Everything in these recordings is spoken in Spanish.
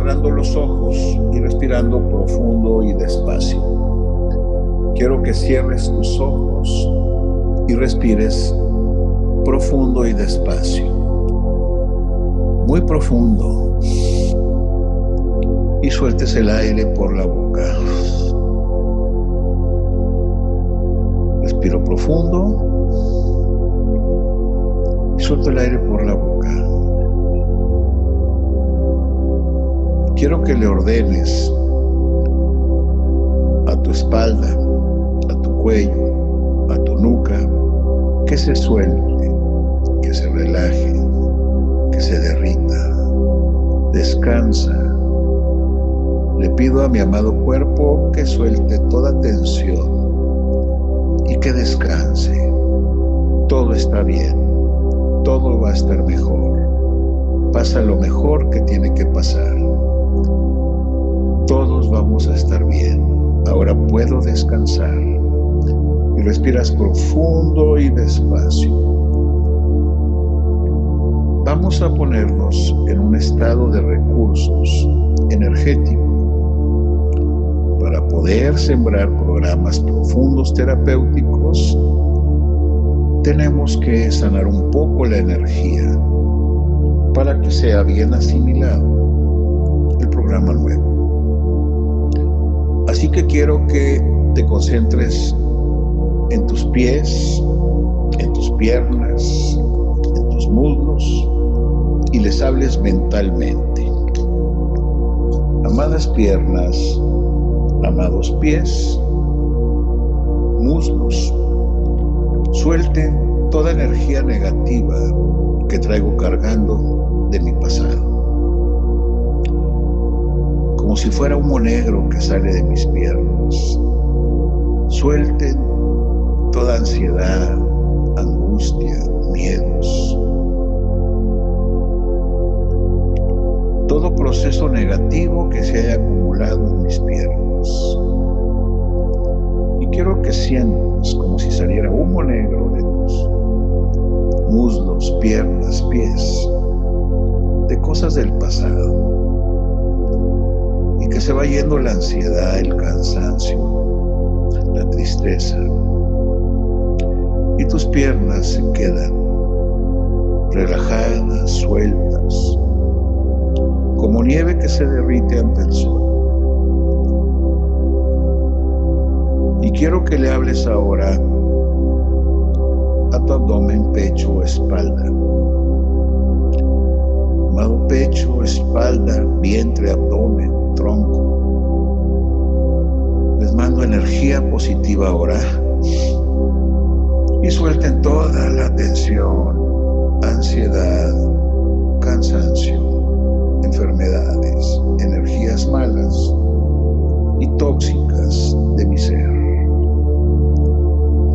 cerrando los ojos y respirando profundo y despacio. Quiero que cierres tus ojos y respires profundo y despacio. Muy profundo. Y sueltes el aire por la boca. Respiro profundo y suelto el aire por la boca. Quiero que le ordenes a tu espalda, a tu cuello, a tu nuca, que se suelte, que se relaje, que se derrita. Descansa. Le pido a mi amado cuerpo que suelte toda tensión y que descanse. Todo está bien, todo va a estar mejor. Pasa lo mejor que tiene que pasar todos vamos a estar bien. Ahora puedo descansar. Y respiras profundo y despacio. Vamos a ponernos en un estado de recursos energéticos para poder sembrar programas profundos terapéuticos. Tenemos que sanar un poco la energía para que sea bien asimilado Así que quiero que te concentres en tus pies, en tus piernas, en tus muslos y les hables mentalmente. Amadas piernas, amados pies, muslos, suelten toda energía negativa que traigo cargando de mi pasado como si fuera humo negro que sale de mis piernas. Suelten toda ansiedad, angustia, miedos. Todo proceso negativo que se haya acumulado en mis piernas. Y quiero que sientas como si saliera humo negro de tus muslos, piernas, pies, de cosas del pasado que se va yendo la ansiedad, el cansancio, la tristeza. Y tus piernas se quedan relajadas, sueltas, como nieve que se derrite ante el sol. Y quiero que le hables ahora a tu abdomen, pecho o espalda. Amado pecho, espalda, vientre, abdomen tronco. Les mando energía positiva ahora y suelten toda la tensión, ansiedad, cansancio, enfermedades, energías malas y tóxicas de mi ser.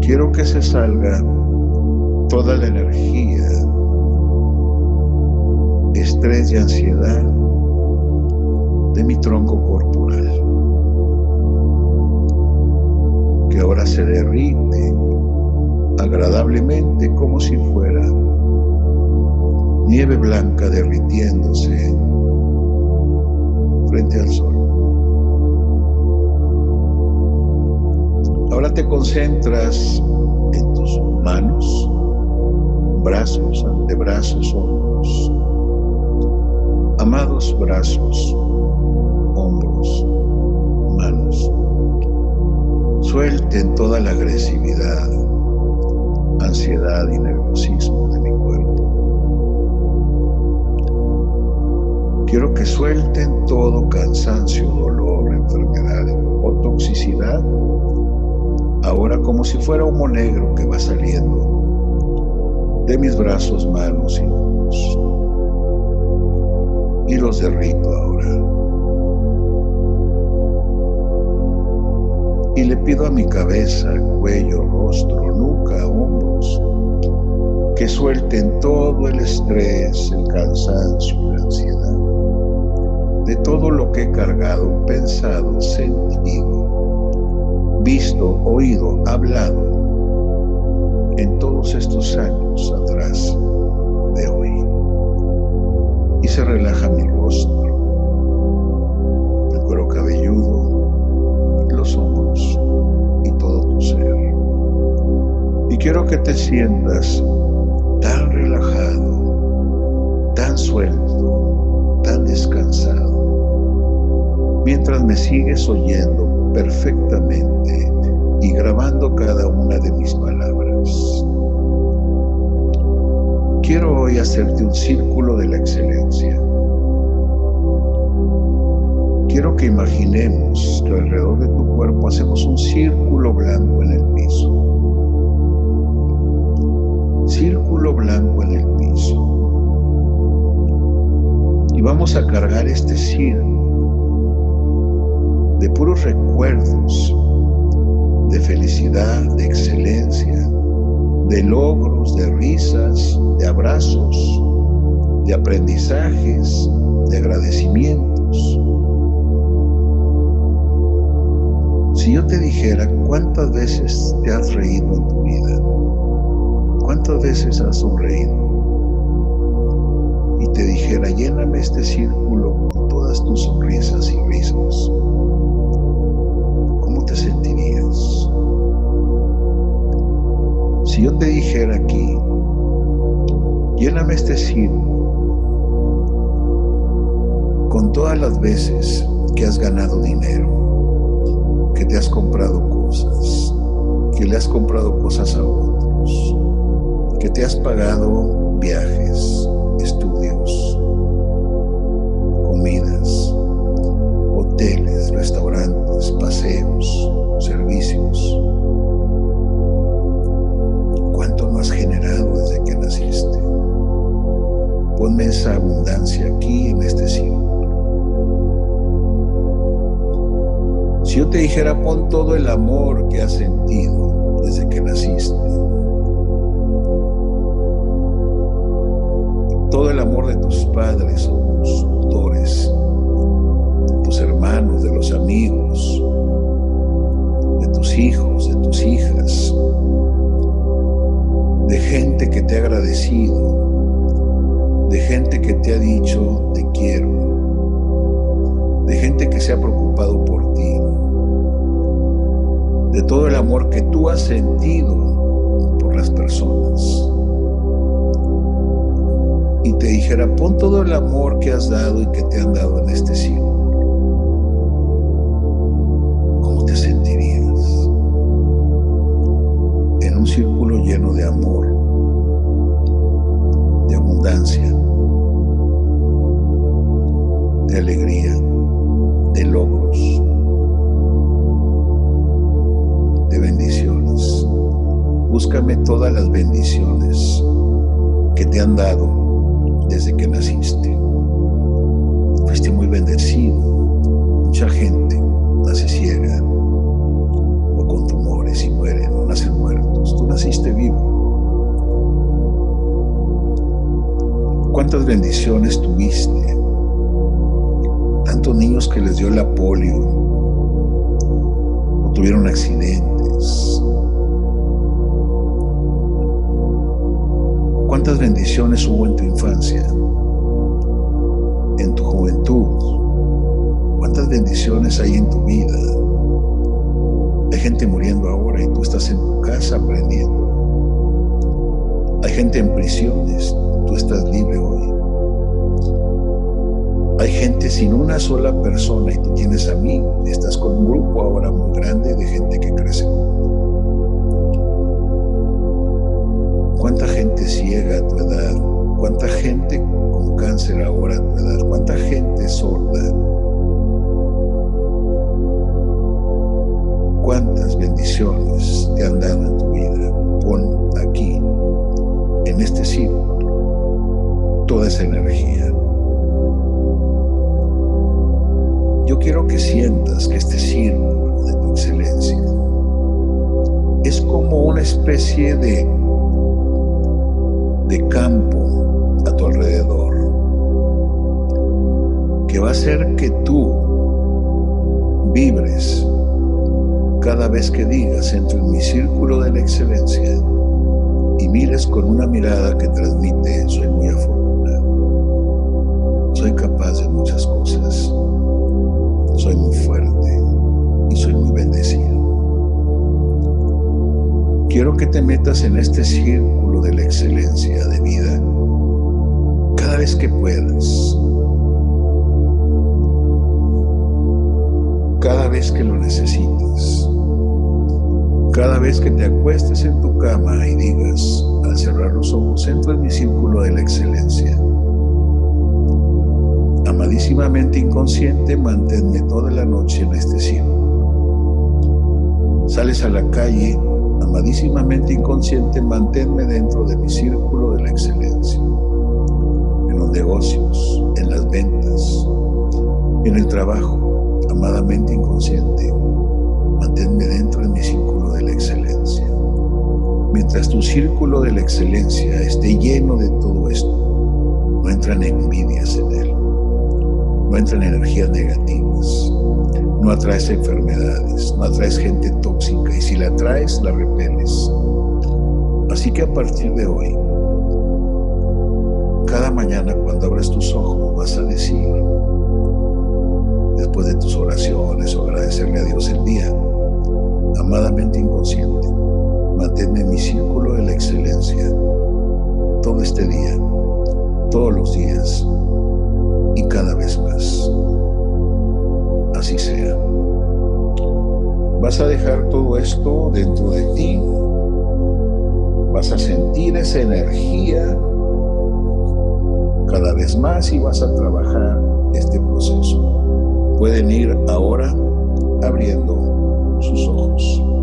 Quiero que se salga toda la energía, estrés y ansiedad de mi tronco corporal, que ahora se derrite agradablemente como si fuera nieve blanca derritiéndose frente al sol. Ahora te concentras en tus manos, brazos, antebrazos, hombros. Amados brazos, Suelten toda la agresividad, ansiedad y nerviosismo de mi cuerpo. Quiero que suelten todo cansancio, dolor, enfermedad o toxicidad, ahora como si fuera humo negro que va saliendo de mis brazos, manos y ojos. Y los derrito ahora. Y le pido a mi cabeza, cuello, rostro, nuca, hombros, que suelten todo el estrés, el cansancio la ansiedad de todo lo que he cargado, pensado, sentido, visto, oído, hablado en todos estos años atrás de hoy. Y se relaja mi rostro, notas tan relajado, tan suelto, tan descansado, mientras me sigues oyendo perfectamente y grabando cada una de mis palabras. Quiero hoy hacerte un círculo de la excelencia. Quiero que imaginemos que alrededor de tu cuerpo hacemos un círculo blanco en el piso. Vamos a cargar este círculo de puros recuerdos de felicidad, de excelencia, de logros, de risas, de abrazos, de aprendizajes, de agradecimientos. Si yo te dijera cuántas veces te has reído en tu vida, cuántas veces has sonreído, te dijera lléname este círculo con todas tus sonrisas y risas, ¿cómo te sentirías? Si yo te dijera aquí, lléname este círculo con todas las veces que has ganado dinero, que te has comprado cosas, que le has comprado cosas a otros, que te has pagado viajes, estudios, te dijera, pon todo el amor que has sentido desde que naciste, todo el amor de tus padres o tus tutores, tus hermanos, de los amigos, de tus hijos, de tus hijas, de gente que te ha agradecido, de gente que te ha dicho te quiero, de gente que se ha preocupado por ti todo el amor que tú has sentido por las personas. Y te dijera, pon todo el amor que has dado y que te han dado en este círculo. ¿Cómo te sentirías? En un círculo lleno de amor, de abundancia, de alegría, de logros. Todas las bendiciones que te han dado desde que naciste. Fuiste muy bendecido. Mucha gente nace ciega o con tumores y mueren o nacen muertos. Tú naciste vivo. ¿Cuántas bendiciones tuviste? Tantos niños que les dio la polio o tuvieron accidentes ¿Cuántas bendiciones hubo en tu infancia? En tu juventud. ¿Cuántas bendiciones hay en tu vida? Hay gente muriendo ahora y tú estás en tu casa aprendiendo. Hay gente en prisiones, tú estás libre hoy. Hay gente sin una sola persona y tú tienes a mí. Estás con un grupo ahora muy grande de gente que crece. ¿Cuánta gente ciega a tu edad? ¿Cuánta gente con cáncer ahora a tu edad? ¿Cuánta gente sorda? ¿Cuántas bendiciones te han dado en tu vida? Pon aquí, en este círculo, toda esa energía. Yo quiero que sientas que este círculo de tu excelencia es como una especie de, de campo a tu alrededor que va a hacer que tú vibres cada vez que digas entro en mi círculo de la excelencia y mires con una mirada que transmite soy muy afortunado, quiero que te metas en este círculo de la excelencia de vida cada vez que puedas. Cada vez que lo necesites. Cada vez que te acuestes en tu cama y digas, al cerrar los ojos, entro en mi círculo de la excelencia. Amadísimamente inconsciente, manténme toda la noche en este círculo. Sales a la calle, amadísimamente inconsciente, manténme dentro de mi círculo de la excelencia. En los negocios, en las ventas, en el trabajo, amadamente inconsciente, manténme dentro de mi círculo de la excelencia. Mientras tu círculo de la excelencia esté lleno de todo esto, no entran envidias en él, no entran energías negativas, no atraes enfermedades, no atraes gente tóxica y si la atraes, la repeles. Así que a partir de hoy, cada mañana cuando abras tus ojos vas a decir, después de tus oraciones o agradecerle a Dios el día, amadamente inconsciente, manténme en mi círculo de la excelencia todo este día, todos los días y cada vez más. Así sea. Vas a dejar todo esto dentro de ti. Vas a sentir esa energía cada vez más y vas a trabajar este proceso. Pueden ir ahora abriendo sus ojos.